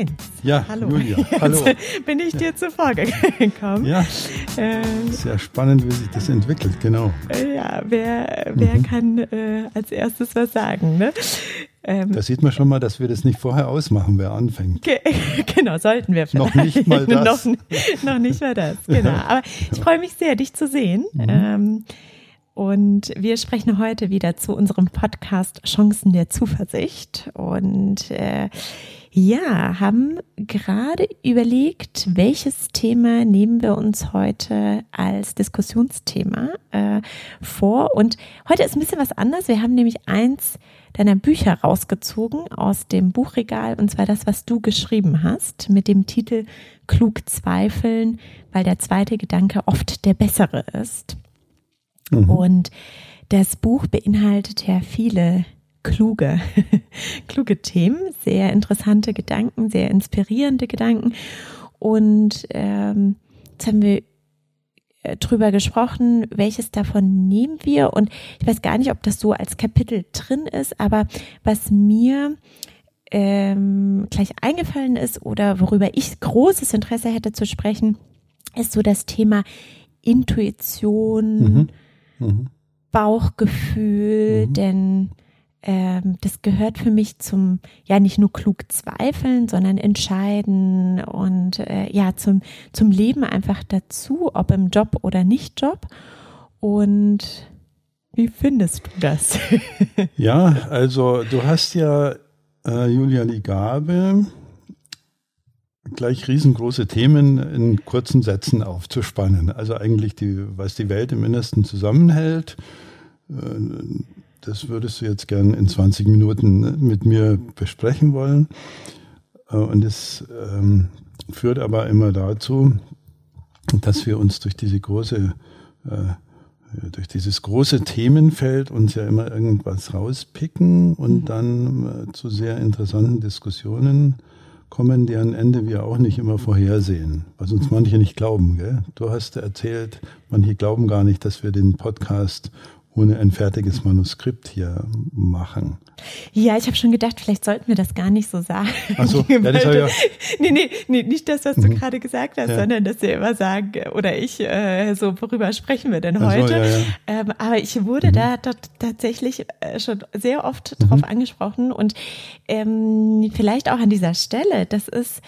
Heinz. Ja, hallo. Julia, hallo. Jetzt bin ich dir zuvor gekommen. Ja, äh, sehr spannend, wie sich das entwickelt, genau. Ja, wer, wer mhm. kann äh, als erstes was sagen? Ne? Ähm, da sieht man schon mal, dass wir das nicht vorher ausmachen, wer anfängt. genau, sollten wir vielleicht. Noch nicht mal das. noch, noch, nicht mal das, genau. Aber ich freue mich sehr, dich zu sehen. Mhm. Ähm, und wir sprechen heute wieder zu unserem Podcast Chancen der Zuversicht. Und äh, ja, haben gerade überlegt, welches Thema nehmen wir uns heute als Diskussionsthema äh, vor. Und heute ist ein bisschen was anders. Wir haben nämlich eins deiner Bücher rausgezogen aus dem Buchregal, und zwar das, was du geschrieben hast, mit dem Titel Klug zweifeln, weil der zweite Gedanke oft der bessere ist. Mhm. Und das Buch beinhaltet ja viele kluge, kluge Themen, sehr interessante Gedanken, sehr inspirierende Gedanken. Und ähm, jetzt haben wir äh, drüber gesprochen, welches davon nehmen wir. Und ich weiß gar nicht, ob das so als Kapitel drin ist, aber was mir ähm, gleich eingefallen ist oder worüber ich großes Interesse hätte zu sprechen, ist so das Thema Intuition, mhm. Mhm. Bauchgefühl, mhm. denn ähm, das gehört für mich zum, ja, nicht nur klug zweifeln, sondern entscheiden und äh, ja, zum, zum Leben einfach dazu, ob im Job oder nicht Job. Und wie findest du das? ja, also du hast ja, äh, Julia, die Gabe, gleich riesengroße Themen in kurzen Sätzen aufzuspannen. Also eigentlich die, was die Welt im Innersten zusammenhält. Äh, das würdest du jetzt gern in 20 Minuten mit mir besprechen wollen. Äh, und es ähm, führt aber immer dazu, dass wir uns durch diese große, äh, durch dieses große Themenfeld uns ja immer irgendwas rauspicken und mhm. dann zu sehr interessanten Diskussionen kommen, deren Ende wir auch nicht immer vorhersehen, was uns manche nicht glauben. Gell? Du hast erzählt, manche glauben gar nicht, dass wir den Podcast ohne ein fertiges Manuskript hier machen. Ja, ich habe schon gedacht, vielleicht sollten wir das gar nicht so sagen. Ach so, ja, das ja. nee, nee, nee, nicht das, was du mhm. gerade gesagt hast, ja. sondern dass wir immer sagen, oder ich, äh, so, worüber sprechen wir denn heute? So, ja. Ähm, aber ich wurde mhm. da tatsächlich äh, schon sehr oft mhm. drauf angesprochen und ähm, vielleicht auch an dieser Stelle, das ist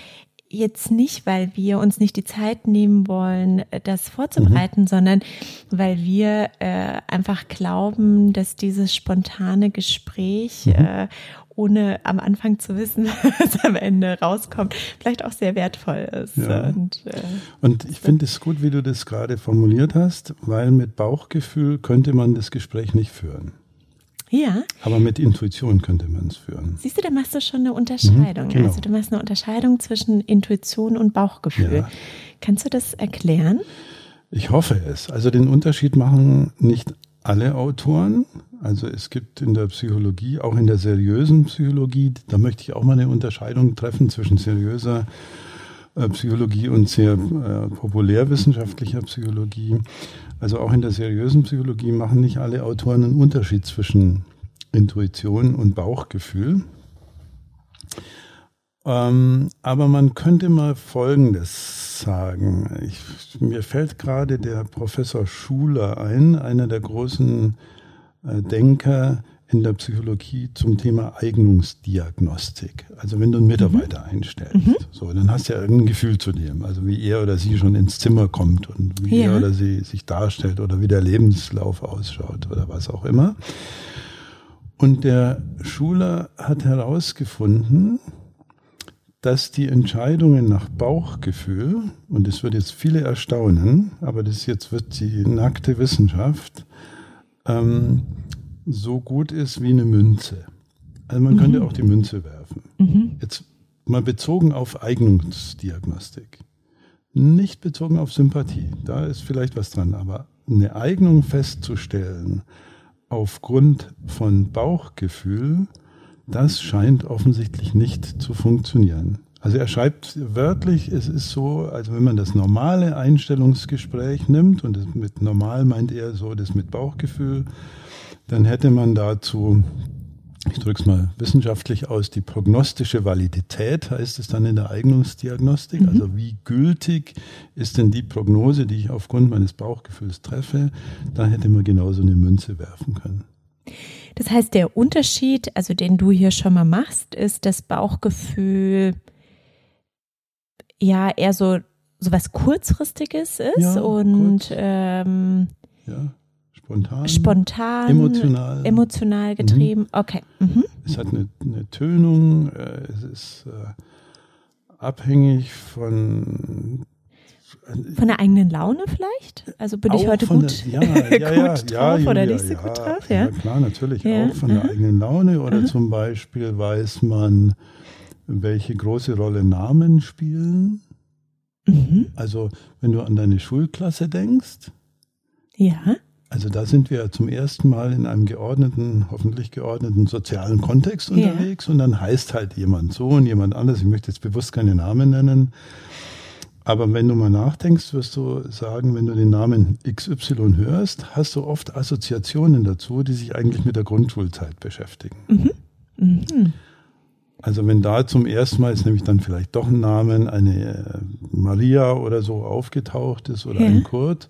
jetzt nicht, weil wir uns nicht die Zeit nehmen wollen, äh, das vorzubereiten, mhm. sondern weil wir äh, einfach glauben, dass dieses spontane Gespräch, mhm. äh, ohne am Anfang zu wissen, was am Ende rauskommt, vielleicht auch sehr wertvoll ist. Ja. Und, äh, Und ich finde es gut, wie du das gerade formuliert hast, weil mit Bauchgefühl könnte man das Gespräch nicht führen. Ja. Aber mit Intuition könnte man es führen. Siehst du, da machst du schon eine Unterscheidung. Mhm, genau. Also du machst eine Unterscheidung zwischen Intuition und Bauchgefühl. Ja. Kannst du das erklären? Ich hoffe es. Also den Unterschied machen nicht alle Autoren. Also es gibt in der Psychologie, auch in der seriösen Psychologie, da möchte ich auch mal eine Unterscheidung treffen zwischen seriöser Psychologie und sehr äh, populärwissenschaftlicher Psychologie. Also auch in der seriösen Psychologie machen nicht alle Autoren einen Unterschied zwischen Intuition und Bauchgefühl. Ähm, aber man könnte mal Folgendes sagen. Ich, mir fällt gerade der Professor Schuler ein, einer der großen äh, Denker, in der Psychologie zum Thema Eignungsdiagnostik. Also wenn du einen Mitarbeiter mhm. einstellst, mhm. so, dann hast du ja irgendein Gefühl zu dem, also wie er oder sie schon ins Zimmer kommt und wie ja. er oder sie sich darstellt oder wie der Lebenslauf ausschaut oder was auch immer. Und der Schuler hat herausgefunden, dass die Entscheidungen nach Bauchgefühl, und das wird jetzt viele erstaunen, aber das jetzt wird die nackte Wissenschaft, ähm, so gut ist wie eine Münze. Also man mhm. könnte auch die Münze werfen. Mhm. Jetzt mal bezogen auf Eignungsdiagnostik. Nicht bezogen auf Sympathie. Da ist vielleicht was dran. Aber eine Eignung festzustellen aufgrund von Bauchgefühl, das scheint offensichtlich nicht zu funktionieren. Also er schreibt wörtlich, es ist so, also wenn man das normale Einstellungsgespräch nimmt, und mit normal meint er so das mit Bauchgefühl, dann hätte man dazu ich drücke es mal wissenschaftlich aus, die prognostische Validität heißt es dann in der Eignungsdiagnostik. Mhm. Also wie gültig ist denn die Prognose, die ich aufgrund meines Bauchgefühls treffe? Da hätte man genauso eine Münze werfen können. Das heißt, der Unterschied, also den du hier schon mal machst, ist das Bauchgefühl ja eher so, so was kurzfristiges ist ja, und ähm, ja Spontan. Spontan. Emotional. Emotional getrieben. Mhm. Okay. Mhm. Es hat eine, eine Tönung. Äh, es ist äh, abhängig von von der eigenen Laune vielleicht? Also bin ich heute gut, der, ja, ja, gut ja, drauf oder nicht so gut drauf? Ja, klar, natürlich auch von der eigenen Laune. Oder Aha. zum Beispiel weiß man, welche große Rolle Namen spielen. Mhm. Also wenn du an deine Schulklasse denkst. Ja. Also da sind wir zum ersten Mal in einem geordneten, hoffentlich geordneten sozialen Kontext unterwegs ja. und dann heißt halt jemand so und jemand anders. Ich möchte jetzt bewusst keine Namen nennen. Aber wenn du mal nachdenkst, wirst du sagen, wenn du den Namen XY hörst, hast du oft Assoziationen dazu, die sich eigentlich mit der Grundschulzeit beschäftigen. Mhm. Mhm. Also wenn da zum ersten Mal ist nämlich dann vielleicht doch ein Namen, eine äh, Maria oder so aufgetaucht ist oder ja. ein Kurt,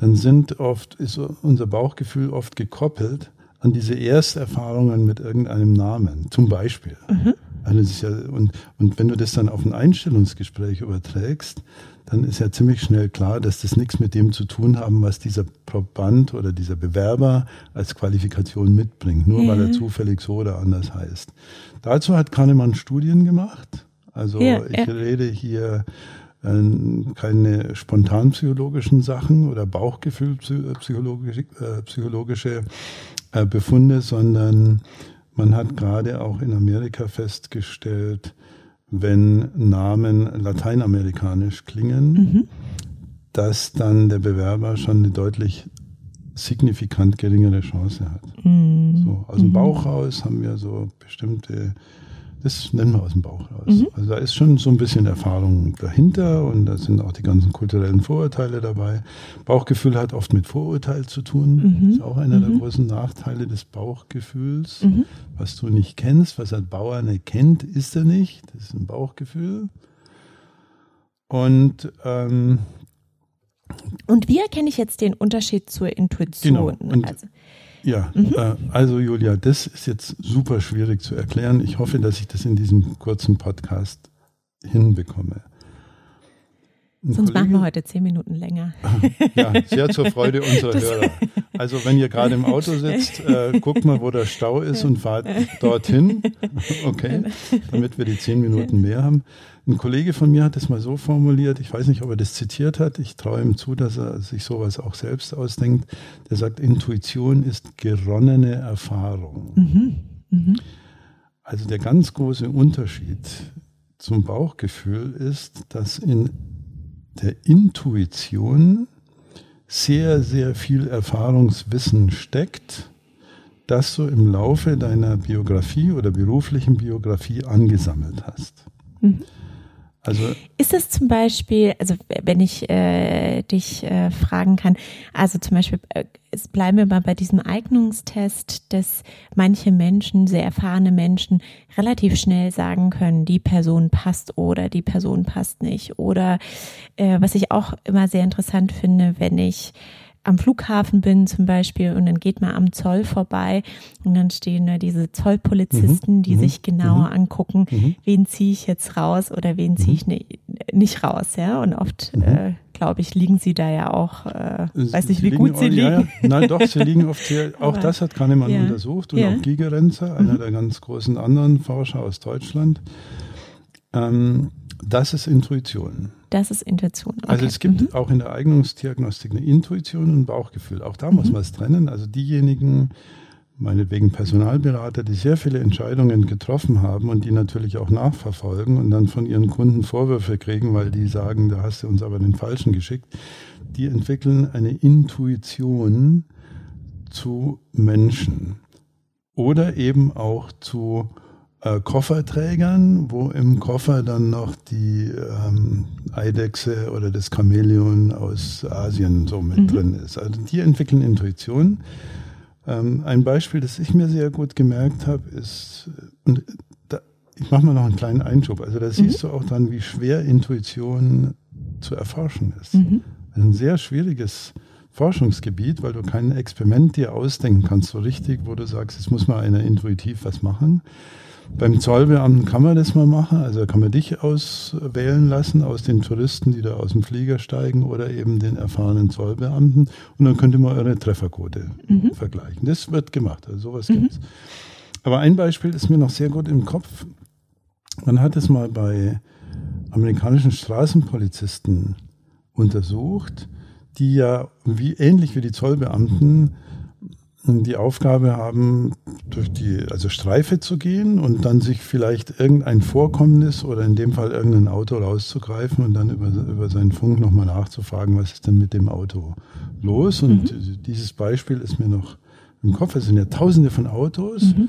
dann sind oft, ist unser Bauchgefühl oft gekoppelt an diese Ersterfahrungen mit irgendeinem Namen, zum Beispiel. Mhm. Also ja, und, und wenn du das dann auf ein Einstellungsgespräch überträgst, dann ist ja ziemlich schnell klar, dass das nichts mit dem zu tun haben, was dieser Proband oder dieser Bewerber als Qualifikation mitbringt, nur ja. weil er zufällig so oder anders heißt. Dazu hat Kahnemann Studien gemacht. Also ja, ich rede hier keine spontanpsychologischen Sachen oder Bauchgefühlpsychologische äh, psychologische äh, Befunde, sondern man hat gerade auch in Amerika festgestellt, wenn Namen lateinamerikanisch klingen, mhm. dass dann der Bewerber schon eine deutlich signifikant geringere Chance hat. Mhm. So, aus dem mhm. Bauch raus haben wir so bestimmte das nennen wir aus dem Bauch raus. Mhm. Also da ist schon so ein bisschen Erfahrung dahinter und da sind auch die ganzen kulturellen Vorurteile dabei. Bauchgefühl hat oft mit Vorurteil zu tun. Mhm. Das ist auch einer mhm. der großen Nachteile des Bauchgefühls. Mhm. Was du nicht kennst, was ein Bauer nicht kennt, ist er nicht. Das ist ein Bauchgefühl. Und ähm, und wie erkenne ich jetzt den Unterschied zur Intuition? Genau. Und also, ja, mhm. äh, also Julia, das ist jetzt super schwierig zu erklären. Ich hoffe, dass ich das in diesem kurzen Podcast hinbekomme. Ein Sonst Kollege, machen wir heute zehn Minuten länger. Ja, sehr zur Freude unserer das Hörer. Also wenn ihr gerade im Auto sitzt, äh, guckt mal, wo der Stau ist und fahrt dorthin, okay, damit wir die zehn Minuten mehr haben. Ein Kollege von mir hat es mal so formuliert, ich weiß nicht, ob er das zitiert hat, ich traue ihm zu, dass er sich sowas auch selbst ausdenkt. Der sagt, Intuition ist geronnene Erfahrung. Mhm. Mhm. Also der ganz große Unterschied zum Bauchgefühl ist, dass in der Intuition sehr, sehr viel Erfahrungswissen steckt, das du im Laufe deiner Biografie oder beruflichen Biografie angesammelt hast. Mhm. Also ist das zum Beispiel, also wenn ich äh, dich äh, fragen kann, also zum Beispiel, äh, bleiben wir mal bei diesem Eignungstest, dass manche Menschen, sehr erfahrene Menschen, relativ schnell sagen können, die Person passt oder die Person passt nicht. Oder äh, was ich auch immer sehr interessant finde, wenn ich am Flughafen bin zum Beispiel und dann geht man am Zoll vorbei und dann stehen da diese Zollpolizisten, mhm. die mhm. sich genauer mhm. angucken, mhm. wen ziehe ich jetzt raus oder wen ziehe ich nicht, nicht raus, ja. Und oft, mhm. äh, glaube ich, liegen sie da ja auch, äh, weiß nicht, wie gut sie liegen. Ja, ja. Nein, doch, sie liegen oft sehr, auch Aber, das hat Kahnemann ja. untersucht und auch Gigerenzer, einer mhm. der ganz großen anderen Forscher aus Deutschland. Ähm, das ist Intuition. Das ist Intuition. Okay. Also es gibt mhm. auch in der Eignungsdiagnostik eine Intuition und ein Bauchgefühl. Auch da mhm. muss man es trennen. Also diejenigen, meinetwegen Personalberater, die sehr viele Entscheidungen getroffen haben und die natürlich auch nachverfolgen und dann von ihren Kunden Vorwürfe kriegen, weil die sagen, da hast du uns aber den Falschen geschickt, die entwickeln eine Intuition zu Menschen oder eben auch zu äh, Kofferträgern, wo im Koffer dann noch die ähm, Eidechse oder das Chamäleon aus Asien so mit mhm. drin ist. Also die entwickeln Intuition. Ähm, ein Beispiel, das ich mir sehr gut gemerkt habe, ist, und da, ich mache mal noch einen kleinen Einschub. Also da mhm. siehst du auch dann, wie schwer Intuition zu erforschen ist. Mhm. Ein sehr schwieriges Forschungsgebiet, weil du kein Experiment dir ausdenken kannst, so richtig, wo du sagst, jetzt muss mal einer intuitiv was machen. Beim Zollbeamten kann man das mal machen, also kann man dich auswählen lassen aus den Touristen, die da aus dem Flieger steigen oder eben den erfahrenen Zollbeamten und dann könnt ihr mal eure Trefferquote mhm. vergleichen. Das wird gemacht, also sowas mhm. gibt's. Aber ein Beispiel ist mir noch sehr gut im Kopf. Man hat es mal bei amerikanischen Straßenpolizisten untersucht, die ja wie ähnlich wie die Zollbeamten die Aufgabe haben, durch die also Streife zu gehen und dann sich vielleicht irgendein Vorkommnis oder in dem Fall irgendein Auto rauszugreifen und dann über, über seinen Funk nochmal nachzufragen, was ist denn mit dem Auto los. Und mhm. dieses Beispiel ist mir noch im Kopf. Es sind ja tausende von Autos. Mhm.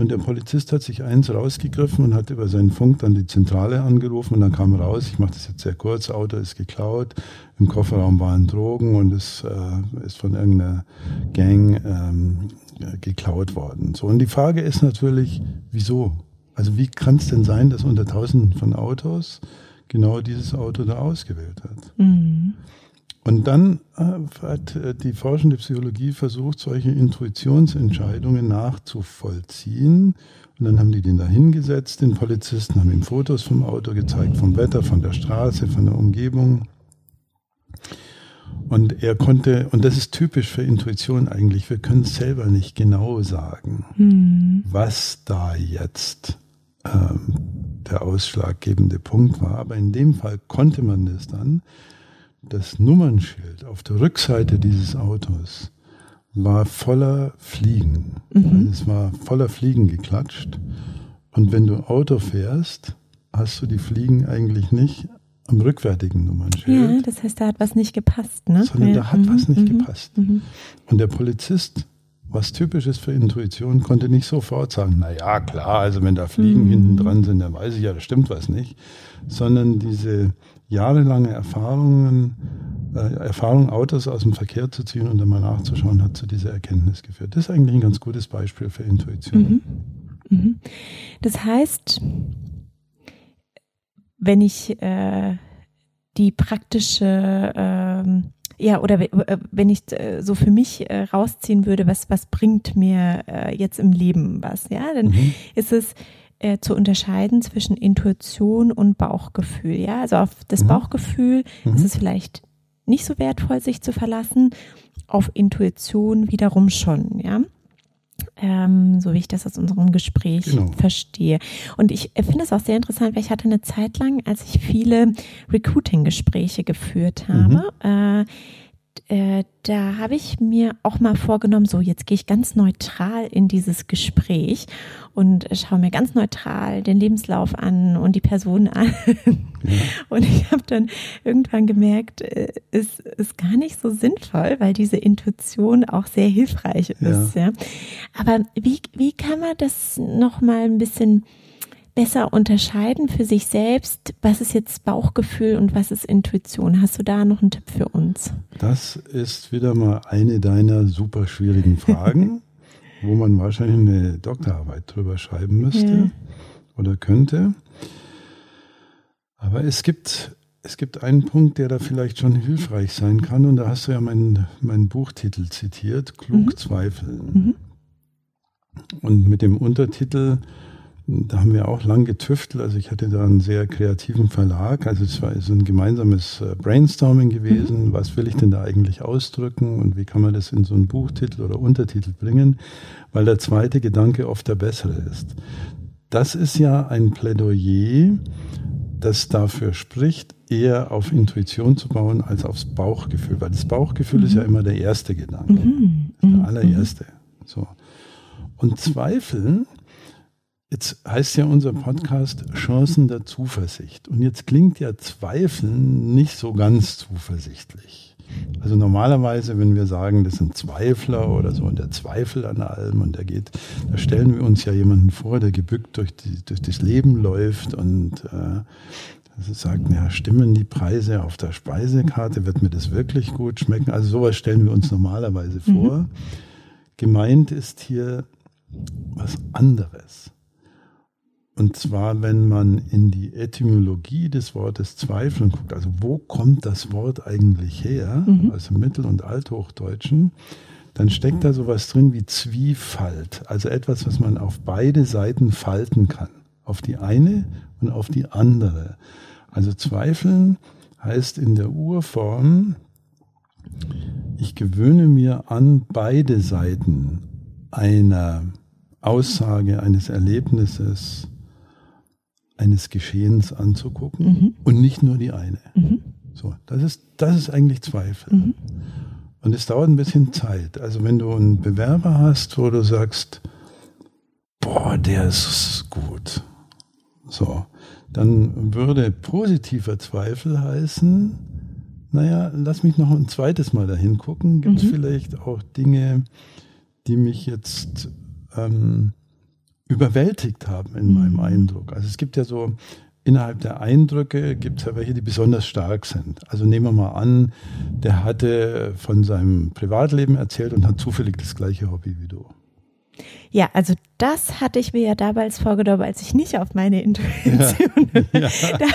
Und der Polizist hat sich eins rausgegriffen und hat über seinen Funk dann die Zentrale angerufen und dann kam raus, ich mache das jetzt sehr kurz, Auto ist geklaut, im Kofferraum waren Drogen und es äh, ist von irgendeiner Gang ähm, geklaut worden. So, und die Frage ist natürlich, wieso? Also wie kann es denn sein, dass unter tausenden von Autos genau dieses Auto da ausgewählt hat? Mhm. Und dann äh, hat äh, die forschende Psychologie versucht, solche Intuitionsentscheidungen nachzuvollziehen. Und dann haben die den da hingesetzt, den Polizisten, haben ihm Fotos vom Auto gezeigt, vom Wetter, von der Straße, von der Umgebung. Und er konnte, und das ist typisch für Intuition eigentlich, wir können es selber nicht genau sagen, hm. was da jetzt ähm, der ausschlaggebende Punkt war. Aber in dem Fall konnte man das dann das Nummernschild auf der Rückseite dieses Autos war voller Fliegen. Mhm. Also es war voller Fliegen geklatscht. Und wenn du Auto fährst, hast du die Fliegen eigentlich nicht am rückwärtigen Nummernschild. Ja, das heißt, da hat was nicht gepasst, ne? Sondern ja. da hat mhm. was nicht mhm. gepasst. Mhm. Und der Polizist, was typisch ist für Intuition, konnte nicht sofort sagen, na ja, klar, also wenn da Fliegen mhm. hinten dran sind, dann weiß ich ja, da stimmt was nicht. Sondern diese jahrelange Erfahrungen, äh, Erfahrung, Autos aus dem Verkehr zu ziehen und dann mal nachzuschauen, hat zu dieser Erkenntnis geführt. Das ist eigentlich ein ganz gutes Beispiel für Intuition. Mhm. Mhm. Das heißt, wenn ich äh, die praktische ähm, ja, oder äh, wenn ich äh, so für mich äh, rausziehen würde, was, was bringt mir jetzt im Leben was, ja, dann mhm. ist es äh, zu unterscheiden zwischen Intuition und Bauchgefühl. Ja, also auf das mhm. Bauchgefühl mhm. ist es vielleicht nicht so wertvoll, sich zu verlassen. Auf Intuition wiederum schon. Ja. Ähm, so wie ich das aus unserem Gespräch genau. verstehe. Und ich finde es auch sehr interessant, weil ich hatte eine Zeit lang, als ich viele Recruiting-Gespräche geführt habe, mhm. äh, äh, da habe ich mir auch mal vorgenommen, so jetzt gehe ich ganz neutral in dieses Gespräch und schaue mir ganz neutral den Lebenslauf an und die Person an. Ja. Und ich habe dann irgendwann gemerkt, äh, es ist gar nicht so sinnvoll, weil diese Intuition auch sehr hilfreich ist. Ja. ja. Aber wie, wie kann man das noch mal ein bisschen besser unterscheiden für sich selbst, was ist jetzt Bauchgefühl und was ist Intuition? Hast du da noch einen Tipp für uns? Das ist wieder mal eine deiner super schwierigen Fragen, wo man wahrscheinlich eine Doktorarbeit drüber schreiben müsste ja. oder könnte. Aber es gibt, es gibt einen Punkt, der da vielleicht schon hilfreich sein kann. Und da hast du ja meinen, meinen Buchtitel zitiert, Klug mhm. zweifeln. Mhm. Und mit dem Untertitel da haben wir auch lang getüftelt. Also ich hatte da einen sehr kreativen Verlag. Also es war so ein gemeinsames äh, Brainstorming gewesen. Mhm. Was will ich denn da eigentlich ausdrücken und wie kann man das in so einen Buchtitel oder Untertitel bringen? Weil der zweite Gedanke oft der bessere ist. Das ist ja ein Plädoyer, das dafür spricht, eher auf Intuition zu bauen als aufs Bauchgefühl. Weil das Bauchgefühl mhm. ist ja immer der erste Gedanke. Mhm. Der mhm. allererste. So. Und Zweifeln Jetzt heißt ja unser Podcast Chancen der Zuversicht. Und jetzt klingt ja Zweifeln nicht so ganz zuversichtlich. Also normalerweise, wenn wir sagen, das sind Zweifler oder so und der Zweifel an allem und der geht, da stellen wir uns ja jemanden vor, der gebückt durch, die, durch das Leben läuft und äh, also sagt, ja, stimmen die Preise auf der Speisekarte, wird mir das wirklich gut schmecken? Also sowas stellen wir uns normalerweise vor. Mhm. gemeint ist hier was anderes. Und zwar, wenn man in die Etymologie des Wortes Zweifeln guckt, also wo kommt das Wort eigentlich her, mhm. also Mittel- und Althochdeutschen, dann steckt da sowas drin wie Zwiefalt, also etwas, was man auf beide Seiten falten kann, auf die eine und auf die andere. Also Zweifeln heißt in der Urform, ich gewöhne mir an, beide Seiten einer Aussage, eines Erlebnisses, eines Geschehens anzugucken mhm. und nicht nur die eine. Mhm. So, das ist, das ist eigentlich Zweifel. Mhm. Und es dauert ein bisschen Zeit. Also wenn du einen Bewerber hast, wo du sagst, boah, der ist gut. So, dann würde positiver Zweifel heißen, naja, lass mich noch ein zweites Mal dahin gucken. Gibt es mhm. vielleicht auch Dinge, die mich jetzt ähm, überwältigt haben in meinem mhm. Eindruck. Also es gibt ja so innerhalb der Eindrücke gibt es ja welche, die besonders stark sind. Also nehmen wir mal an, der hatte von seinem Privatleben erzählt und hat zufällig das gleiche Hobby wie du. Ja, also das hatte ich mir ja damals vorgenommen, als ich nicht auf meine Intuition. Ja, ja, da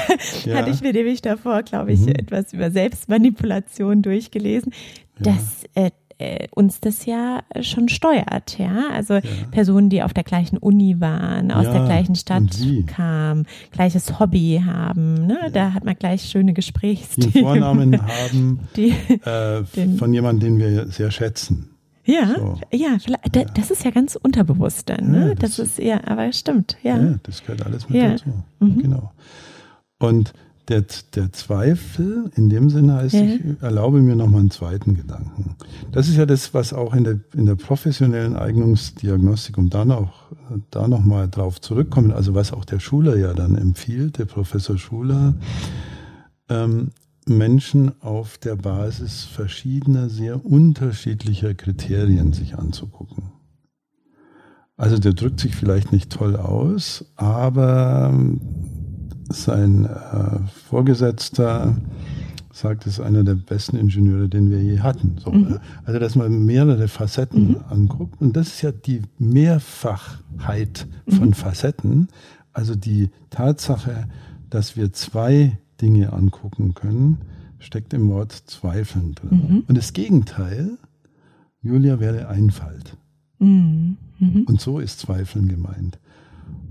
ja. hatte ich mir nämlich davor, glaube ich, mhm. etwas über Selbstmanipulation durchgelesen. dass äh, äh, uns das ja schon steuert, ja. Also ja. Personen, die auf der gleichen Uni waren, aus ja, der gleichen Stadt kamen, gleiches Hobby haben, ne? Ja. Da hat man gleich schöne Gesprächsthemen. Die Vornamen haben die, äh, von jemandem, den wir sehr schätzen. Ja, so. ja, das ist ja ganz unterbewusst dann, ne? das, das, ist ja, aber stimmt, ja. Ja, das gehört alles mit dazu. Mhm. Genau. Und der, der Zweifel in dem Sinne heißt, ja. ich erlaube mir nochmal einen zweiten Gedanken. Das ist ja das, was auch in der, in der professionellen Eignungsdiagnostik, um da noch, da noch mal drauf zurückkommen, also was auch der Schuler ja dann empfiehlt, der Professor Schuler, ähm, Menschen auf der Basis verschiedener, sehr unterschiedlicher Kriterien sich anzugucken. Also der drückt sich vielleicht nicht toll aus, aber sein äh, Vorgesetzter sagt, es ist einer der besten Ingenieure, den wir je hatten. So, mhm. Äh, also, dass man mehrere Facetten mhm. anguckt. Und das ist ja die Mehrfachheit von mhm. Facetten. Also die Tatsache, dass wir zwei Dinge angucken können, steckt im Wort Zweifeln drin. Mhm. Und das Gegenteil, Julia, wäre Einfalt. Mhm. Mhm. Und so ist Zweifeln gemeint.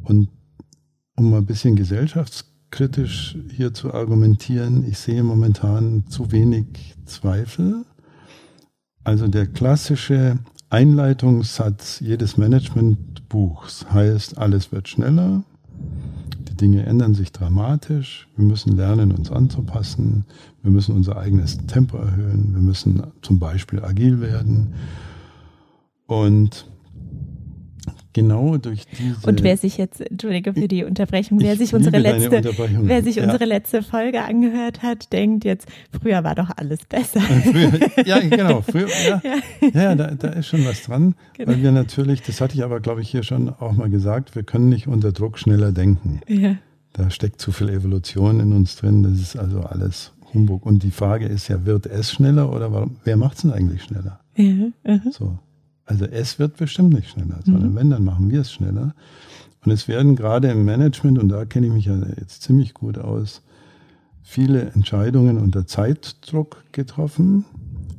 Und um mal ein bisschen gesellschaftskritisch hier zu argumentieren, ich sehe momentan zu wenig Zweifel. Also der klassische Einleitungssatz jedes Managementbuchs heißt, alles wird schneller, die Dinge ändern sich dramatisch, wir müssen lernen, uns anzupassen, wir müssen unser eigenes Tempo erhöhen, wir müssen zum Beispiel agil werden. Und genau durch diese. Und wer sich jetzt, entschuldige für die Unterbrechung, wer sich unsere letzte, wer sich ja. unsere letzte Folge angehört hat, denkt jetzt, früher war doch alles besser. Früher, ja, genau, früher, ja, ja. ja da, da, ist schon was dran, genau. weil wir natürlich, das hatte ich aber, glaube ich, hier schon auch mal gesagt, wir können nicht unter Druck schneller denken. Ja. Da steckt zu viel Evolution in uns drin, das ist also alles Humbug. Und die Frage ist ja, wird es schneller oder warum, wer macht es denn eigentlich schneller? Ja, uh -huh. So. Also es wird bestimmt nicht schneller, sondern mhm. wenn, dann machen wir es schneller. Und es werden gerade im Management, und da kenne ich mich ja jetzt ziemlich gut aus, viele Entscheidungen unter Zeitdruck getroffen.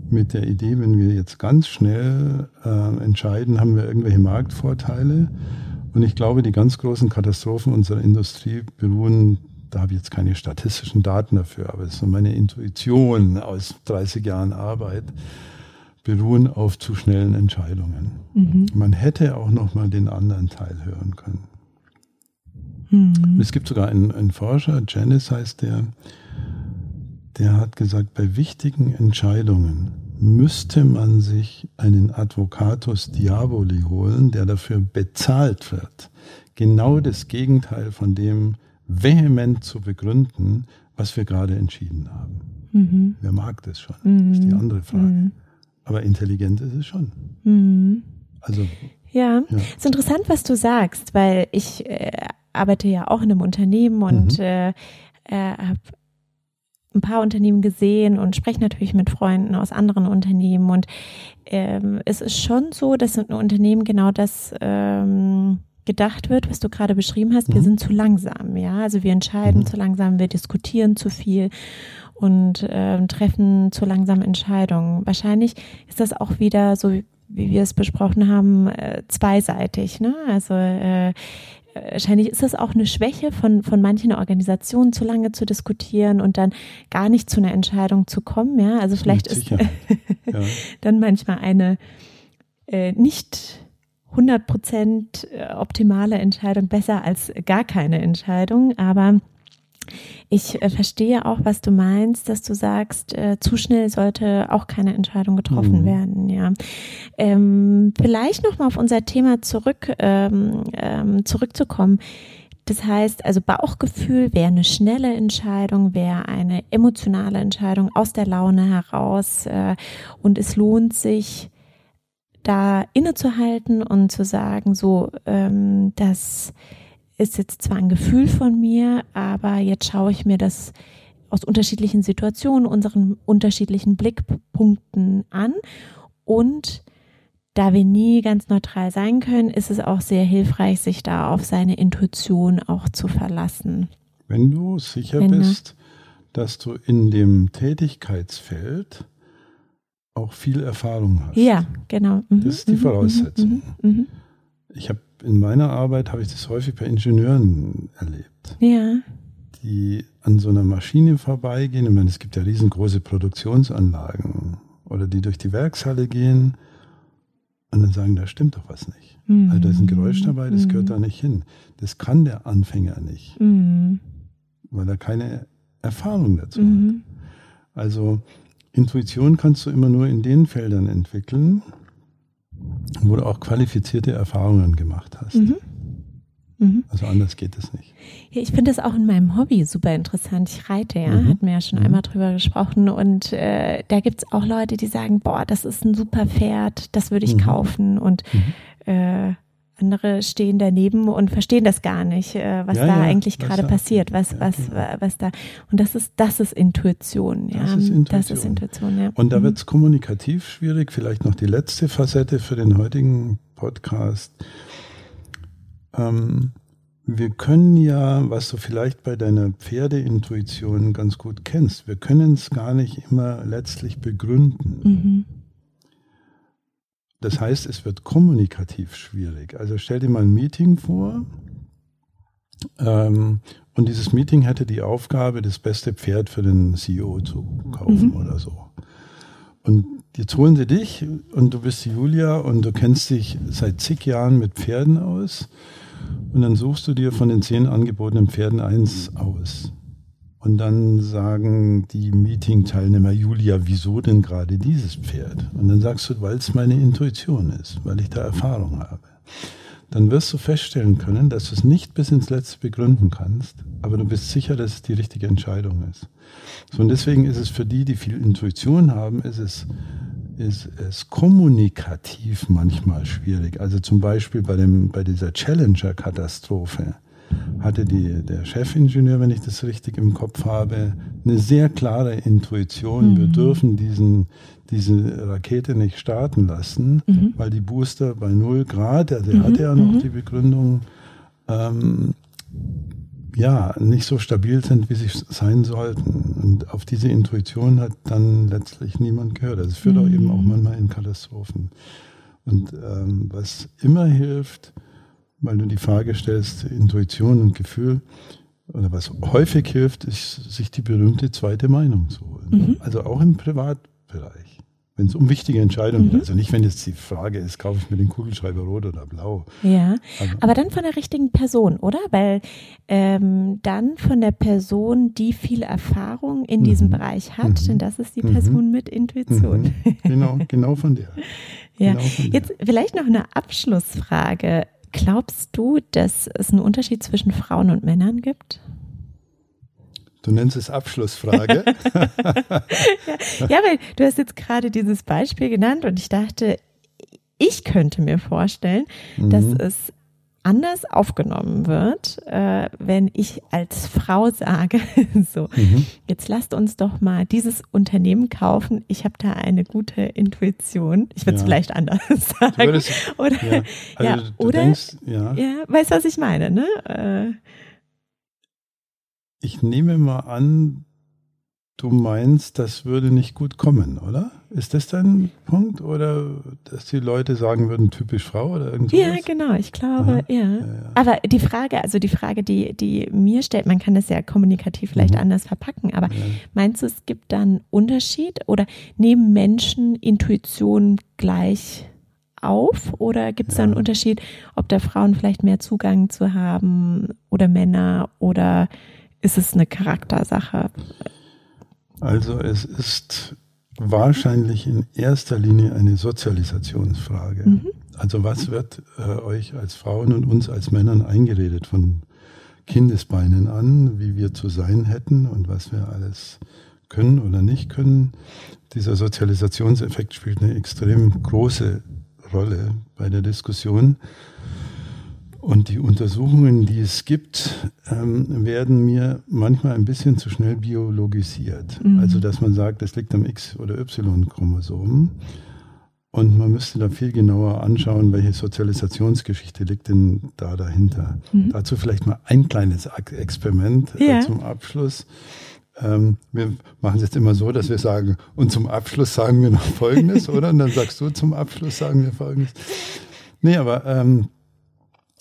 Mit der Idee, wenn wir jetzt ganz schnell äh, entscheiden, haben wir irgendwelche Marktvorteile. Und ich glaube, die ganz großen Katastrophen unserer Industrie beruhen, da habe ich jetzt keine statistischen Daten dafür, aber es ist so meine Intuition aus 30 Jahren Arbeit beruhen auf zu schnellen Entscheidungen. Mhm. Man hätte auch noch mal den anderen Teil hören können. Mhm. Es gibt sogar einen, einen Forscher, Janice heißt der, der hat gesagt, bei wichtigen Entscheidungen müsste man sich einen Advocatus Diaboli holen, der dafür bezahlt wird, genau das Gegenteil von dem vehement zu begründen, was wir gerade entschieden haben. Mhm. Wer mag das schon? Mhm. Das ist die andere Frage. Mhm. Aber intelligent ist es schon. Mhm. Also. Ja, ja, ist interessant, was du sagst, weil ich äh, arbeite ja auch in einem Unternehmen und mhm. äh, äh, habe ein paar Unternehmen gesehen und spreche natürlich mit Freunden aus anderen Unternehmen. Und ähm, es ist schon so, dass in Unternehmen genau das ähm, gedacht wird, was du gerade beschrieben hast. Wir mhm. sind zu langsam, ja. Also wir entscheiden mhm. zu langsam, wir diskutieren zu viel und äh, treffen zu langsam Entscheidungen. Wahrscheinlich ist das auch wieder so, wie wir es besprochen haben, äh, zweiseitig. Ne? Also äh, wahrscheinlich ist das auch eine Schwäche von, von manchen Organisationen, zu lange zu diskutieren und dann gar nicht zu einer Entscheidung zu kommen. Ja, also vielleicht ist ja. dann manchmal eine äh, nicht 100 Prozent äh, optimale Entscheidung besser als gar keine Entscheidung, aber ich äh, verstehe auch, was du meinst, dass du sagst, äh, zu schnell sollte auch keine Entscheidung getroffen mhm. werden. Ja, ähm, vielleicht noch mal auf unser Thema zurück ähm, ähm, zurückzukommen. Das heißt, also Bauchgefühl wäre eine schnelle Entscheidung, wäre eine emotionale Entscheidung aus der Laune heraus äh, und es lohnt sich da innezuhalten und zu sagen, so, ähm, dass ist jetzt zwar ein Gefühl von mir, aber jetzt schaue ich mir das aus unterschiedlichen Situationen, unseren unterschiedlichen Blickpunkten an. Und da wir nie ganz neutral sein können, ist es auch sehr hilfreich, sich da auf seine Intuition auch zu verlassen. Wenn du sicher Wenn bist, dass du in dem Tätigkeitsfeld auch viel Erfahrung hast. Ja, genau. Mhm. Das ist die mhm. Voraussetzung. Mhm. mhm. Ich habe in meiner Arbeit habe ich das häufig bei Ingenieuren erlebt. Ja. Die an so einer Maschine vorbeigehen. Ich meine, es gibt ja riesengroße Produktionsanlagen. Oder die durch die Werkshalle gehen und dann sagen, da stimmt doch was nicht. Mhm. Also da ist ein Geräusch dabei, das mhm. gehört da nicht hin. Das kann der Anfänger nicht. Mhm. Weil er keine Erfahrung dazu hat. Mhm. Also Intuition kannst du immer nur in den Feldern entwickeln, wo du auch qualifizierte Erfahrungen gemacht hast. Mhm. Mhm. Also anders geht es nicht. Ja, ich finde das auch in meinem Hobby super interessant. Ich reite, ja, mhm. hatten wir ja schon mhm. einmal drüber gesprochen. Und äh, da gibt es auch Leute, die sagen, boah, das ist ein super Pferd, das würde ich mhm. kaufen. Und mhm. äh, andere stehen daneben und verstehen das gar nicht, äh, was ja, da ja, eigentlich gerade passiert, was, ja, was, genau. was da. Und das ist, das ist Intuition, ja. Das ist Intuition. Das ist Intuition ja. Und da mhm. wird es kommunikativ schwierig. Vielleicht noch die letzte Facette für den heutigen Podcast. Ähm, wir können ja, was du vielleicht bei deiner Pferdeintuition ganz gut kennst, wir können es gar nicht immer letztlich begründen. Mhm. Das heißt, es wird kommunikativ schwierig. Also stell dir mal ein Meeting vor ähm, und dieses Meeting hätte die Aufgabe, das beste Pferd für den CEO zu kaufen mhm. oder so. Und jetzt holen sie dich und du bist die Julia und du kennst dich seit zig Jahren mit Pferden aus und dann suchst du dir von den zehn angebotenen Pferden eins aus. Und dann sagen die Meeting-Teilnehmer, Julia, wieso denn gerade dieses Pferd? Und dann sagst du, weil es meine Intuition ist, weil ich da Erfahrung habe. Dann wirst du feststellen können, dass du es nicht bis ins Letzte begründen kannst, aber du bist sicher, dass es die richtige Entscheidung ist. So, und deswegen ist es für die, die viel Intuition haben, ist es, ist es kommunikativ manchmal schwierig. Also zum Beispiel bei, dem, bei dieser Challenger-Katastrophe hatte die, der Chefingenieur, wenn ich das richtig im Kopf habe, eine sehr klare Intuition. Mhm. Wir dürfen diesen, diese Rakete nicht starten lassen, mhm. weil die Booster bei 0 Grad, also er mhm. hatte ja noch mhm. die Begründung, ähm, ja, nicht so stabil sind, wie sie sein sollten. Und auf diese Intuition hat dann letztlich niemand gehört. Also es führt auch eben auch mhm. manchmal in Katastrophen. Und ähm, was immer hilft, weil du die Frage stellst, Intuition und Gefühl, oder was häufig hilft, ist, sich die berühmte zweite Meinung zu holen. Mhm. Also auch im Privatbereich. Wenn es um wichtige Entscheidungen geht. Mhm. Also nicht, wenn jetzt die Frage ist, kaufe ich mir den Kugelschreiber rot oder blau. Ja, also, aber dann von der richtigen Person, oder? Weil ähm, dann von der Person, die viel Erfahrung in mhm. diesem Bereich hat, mhm. denn das ist die Person mhm. mit Intuition. Mhm. Genau, genau von der. ja, genau von der. jetzt vielleicht noch eine Abschlussfrage. Glaubst du, dass es einen Unterschied zwischen Frauen und Männern gibt? Du nennst es Abschlussfrage. ja, ja, weil du hast jetzt gerade dieses Beispiel genannt und ich dachte, ich könnte mir vorstellen, mhm. dass es anders aufgenommen wird, äh, wenn ich als Frau sage, so, mhm. jetzt lasst uns doch mal dieses Unternehmen kaufen. Ich habe da eine gute Intuition. Ich würde es ja. vielleicht anders sagen. Würdest, oder, ja, also ja, oder denkst, ja. ja, weißt du, was ich meine, ne? Äh, ich nehme mal an, Du meinst, das würde nicht gut kommen, oder? Ist das dein Punkt? Oder dass die Leute sagen würden, typisch Frau oder irgendwas? Ja, genau, ich glaube, ja. Ja. ja. Aber die Frage, also die Frage, die, die mir stellt, man kann das ja kommunikativ vielleicht mhm. anders verpacken, aber ja. meinst du, es gibt dann Unterschied oder nehmen Menschen Intuition gleich auf oder gibt es da einen Unterschied, ob da Frauen vielleicht mehr Zugang zu haben oder Männer oder ist es eine Charaktersache? Also es ist wahrscheinlich in erster Linie eine Sozialisationsfrage. Mhm. Also was wird äh, euch als Frauen und uns als Männern eingeredet von Kindesbeinen an, wie wir zu sein hätten und was wir alles können oder nicht können. Dieser Sozialisationseffekt spielt eine extrem große Rolle bei der Diskussion. Und die Untersuchungen, die es gibt, ähm, werden mir manchmal ein bisschen zu schnell biologisiert. Mhm. Also, dass man sagt, das liegt am X- oder Y-Chromosom. Und man müsste da viel genauer anschauen, welche Sozialisationsgeschichte liegt denn da dahinter. Mhm. Dazu vielleicht mal ein kleines Experiment äh, ja. zum Abschluss. Ähm, wir machen es jetzt immer so, dass wir sagen, und zum Abschluss sagen wir noch Folgendes, oder? Und dann sagst du, zum Abschluss sagen wir Folgendes. Nee, aber ähm,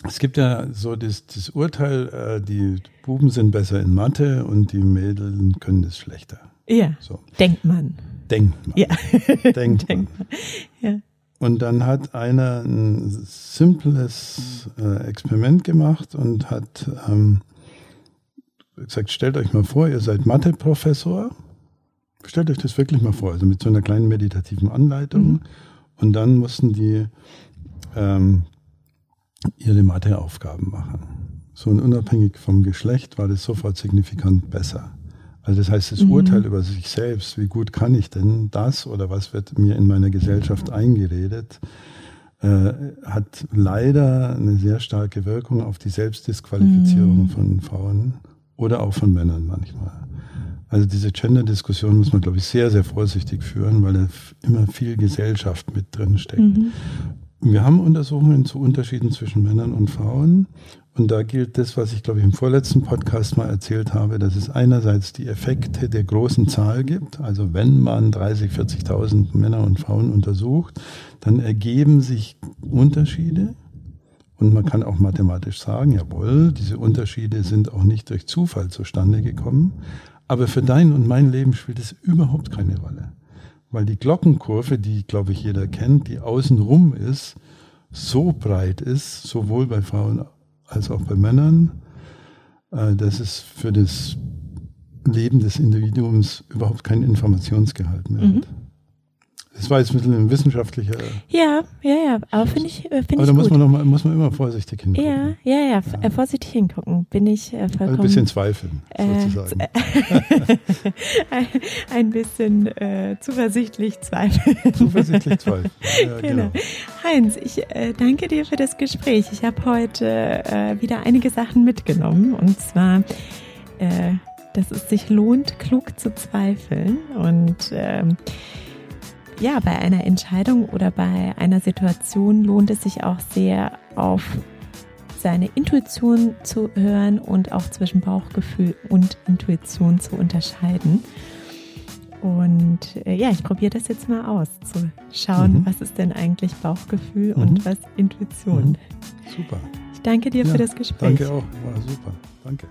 es gibt ja so das, das Urteil, äh, die Buben sind besser in Mathe und die Mädels können das schlechter. Ja. So. Denkt man. Denkt man. Ja. Denkt, man. Ja. Und dann hat einer ein simples äh, Experiment gemacht und hat ähm, gesagt, stellt euch mal vor, ihr seid Mathe-Professor. Stellt euch das wirklich mal vor, also mit so einer kleinen meditativen Anleitung. Mhm. Und dann mussten die ähm, ihre Matheaufgaben machen. So und unabhängig vom Geschlecht war das sofort signifikant besser. Also das heißt, das mhm. Urteil über sich selbst, wie gut kann ich denn das oder was wird mir in meiner Gesellschaft eingeredet, äh, hat leider eine sehr starke Wirkung auf die Selbstdisqualifizierung mhm. von Frauen oder auch von Männern manchmal. Also diese Gender-Diskussion muss man, glaube ich, sehr, sehr vorsichtig führen, weil da immer viel Gesellschaft mit drin steckt. Mhm. Wir haben Untersuchungen zu Unterschieden zwischen Männern und Frauen. Und da gilt das, was ich glaube ich im vorletzten Podcast mal erzählt habe, dass es einerseits die Effekte der großen Zahl gibt. Also wenn man 30, 40.000 Männer und Frauen untersucht, dann ergeben sich Unterschiede. Und man kann auch mathematisch sagen, jawohl, diese Unterschiede sind auch nicht durch Zufall zustande gekommen. Aber für dein und mein Leben spielt es überhaupt keine Rolle weil die Glockenkurve, die, glaube ich, jeder kennt, die außenrum ist, so breit ist, sowohl bei Frauen als auch bei Männern, äh, dass es für das Leben des Individuums überhaupt keinen Informationsgehalt mehr mhm. hat. Das war jetzt ein bisschen ein wissenschaftlicher. Ja, ja, ja, aber finde ich, äh, finde ich. Aber da muss man, noch mal, muss man immer vorsichtig hingucken. Ja, ja, ja, ja. Äh, vorsichtig hingucken. Bin ich äh, vollkommen. Also ein bisschen zweifeln, sozusagen. Äh, ein, ein, bisschen äh, zuversichtlich zweifeln. Zuversichtlich zweifeln. Ja, genau. genau. Heinz, ich äh, danke dir für das Gespräch. Ich habe heute wieder einige Sachen mitgenommen. Und zwar, dass es sich lohnt, klug zu zweifeln. Und ähm, ja, bei einer Entscheidung oder bei einer Situation lohnt es sich auch sehr auf seine Intuition zu hören und auch zwischen Bauchgefühl und Intuition zu unterscheiden. Und äh, ja, ich probiere das jetzt mal aus, zu schauen, mhm. was ist denn eigentlich Bauchgefühl mhm. und was Intuition. Mhm. Super. Ich danke dir ja, für das Gespräch. Danke auch, war super. Danke.